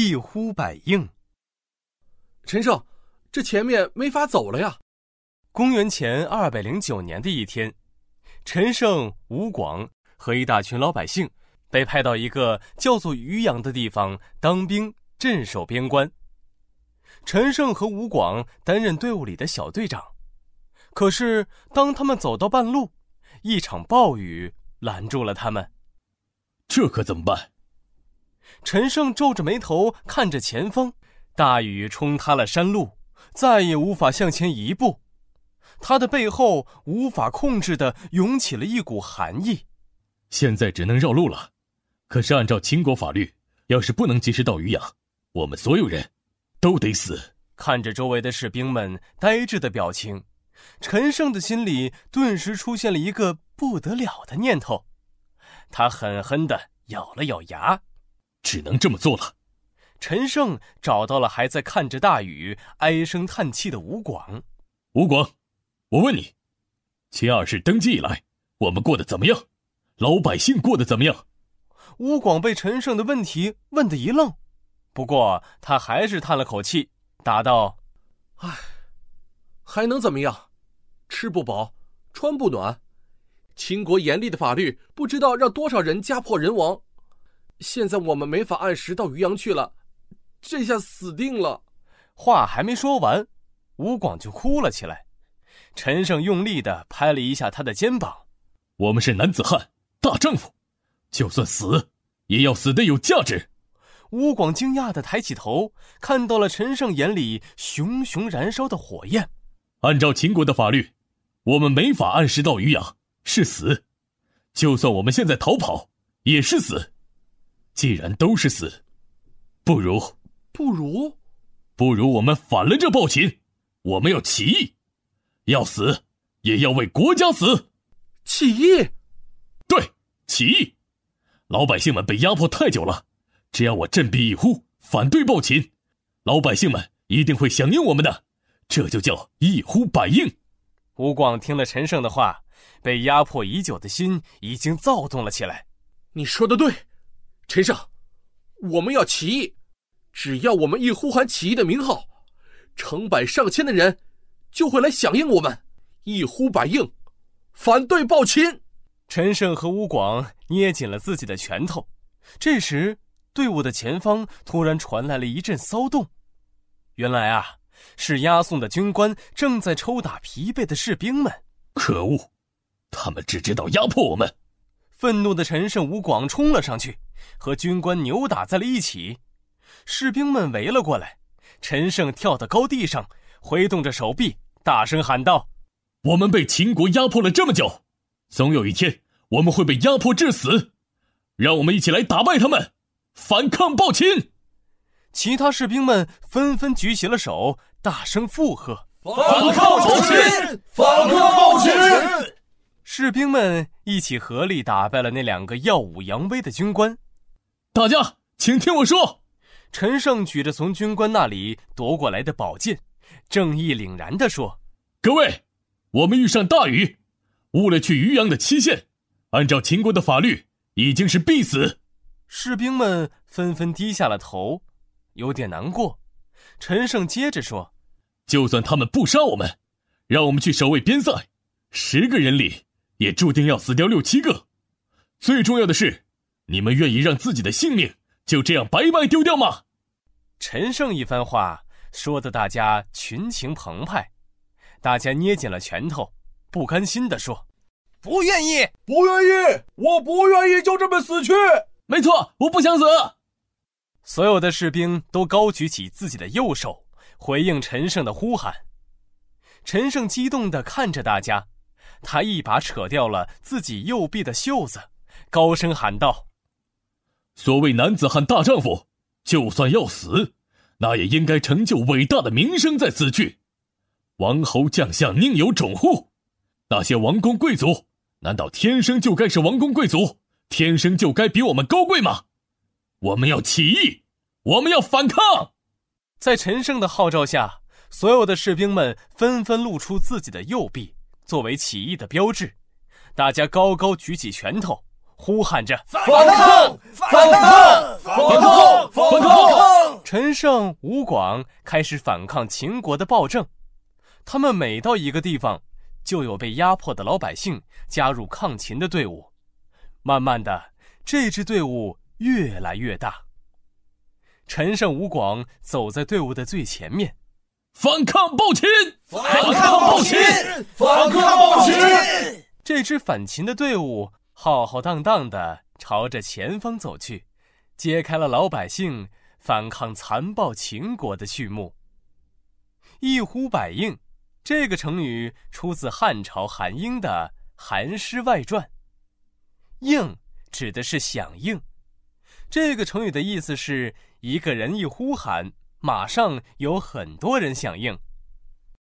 一呼百应。陈胜，这前面没法走了呀！公元前二百零九年的一天，陈胜、吴广和一大群老百姓被派到一个叫做渔阳的地方当兵，镇守边关。陈胜和吴广担任队伍里的小队长。可是，当他们走到半路，一场暴雨拦住了他们。这可怎么办？陈胜皱着眉头看着前方，大雨冲塌了山路，再也无法向前一步。他的背后无法控制的涌起了一股寒意。现在只能绕路了。可是按照秦国法律，要是不能及时到渔阳，我们所有人都得死。看着周围的士兵们呆滞的表情，陈胜的心里顿时出现了一个不得了的念头。他狠狠地咬了咬牙，只能这么做了。陈胜找到了还在看着大雨唉声叹气的吴广。吴广。我问你，秦二世登基以来，我们过得怎么样？老百姓过得怎么样？吴广被陈胜的问题问得一愣，不过他还是叹了口气，答道：“唉，还能怎么样？吃不饱，穿不暖。秦国严厉的法律，不知道让多少人家破人亡。现在我们没法按时到渔阳去了，这下死定了。”话还没说完，吴广就哭了起来。陈胜用力的拍了一下他的肩膀：“我们是男子汉，大丈夫，就算死，也要死的有价值。”吴广惊讶的抬起头，看到了陈胜眼里熊熊燃烧的火焰。按照秦国的法律，我们没法按时到渔阳，是死；就算我们现在逃跑，也是死。既然都是死，不如不如不如我们反了这暴秦，我们要起义。要死，也要为国家死。起义，对，起义。老百姓们被压迫太久了，只要我振臂一呼，反对暴秦，老百姓们一定会响应我们的。这就叫一呼百应。吴广听了陈胜的话，被压迫已久的心已经躁动了起来。你说的对，陈胜，我们要起义。只要我们一呼喊起义的名号，成百上千的人。就会来响应我们，一呼百应，反对暴秦。陈胜和吴广捏紧了自己的拳头。这时，队伍的前方突然传来了一阵骚动。原来啊，是押送的军官正在抽打疲惫的士兵们。可恶，他们只知道压迫我们！愤怒的陈胜、吴广冲了上去，和军官扭打在了一起。士兵们围了过来，陈胜跳到高地上。挥动着手臂，大声喊道：“我们被秦国压迫了这么久，总有一天我们会被压迫致死。让我们一起来打败他们，反抗暴秦！”其他士兵们纷纷举起了手，大声附和：“反抗暴秦！反抗暴秦！”士兵们一起合力打败了那两个耀武扬威的军官。大家请听我说。陈胜举着从军官那里夺过来的宝剑。正义凛然地说：“各位，我们遇上大雨，误了去渔阳的期限。按照秦国的法律，已经是必死。”士兵们纷纷低下了头，有点难过。陈胜接着说：“就算他们不杀我们，让我们去守卫边塞，十个人里也注定要死掉六七个。最重要的是，你们愿意让自己的性命就这样白白丢掉吗？”陈胜一番话。说的大家群情澎湃，大家捏紧了拳头，不甘心地说：“不愿意，不愿意，我不愿意就这么死去。”没错，我不想死。所有的士兵都高举起自己的右手，回应陈胜的呼喊。陈胜激动地看着大家，他一把扯掉了自己右臂的袖子，高声喊道：“所谓男子汉大丈夫，就算要死。”那也应该成就伟大的名声在此去。王侯将相宁有种乎？那些王公贵族，难道天生就该是王公贵族，天生就该比我们高贵吗？我们要起义，我们要反抗。在陈胜的号召下，所有的士兵们纷纷露出自己的右臂，作为起义的标志。大家高高举起拳头，呼喊着：“反抗！反抗！反抗！反抗！”陈胜、吴广开始反抗秦国的暴政。他们每到一个地方，就有被压迫的老百姓加入抗秦的队伍。慢慢的，这支队伍越来越大。陈胜、吴广走在队伍的最前面，反抗暴秦！反抗暴秦！反抗暴秦！这支反秦的队伍浩浩荡荡的朝着前方走去，揭开了老百姓反抗残暴秦国的序幕。一呼百应，这个成语出自汉朝韩英的《韩诗外传》。应指的是响应，这个成语的意思是一个人一呼喊，马上有很多人响应。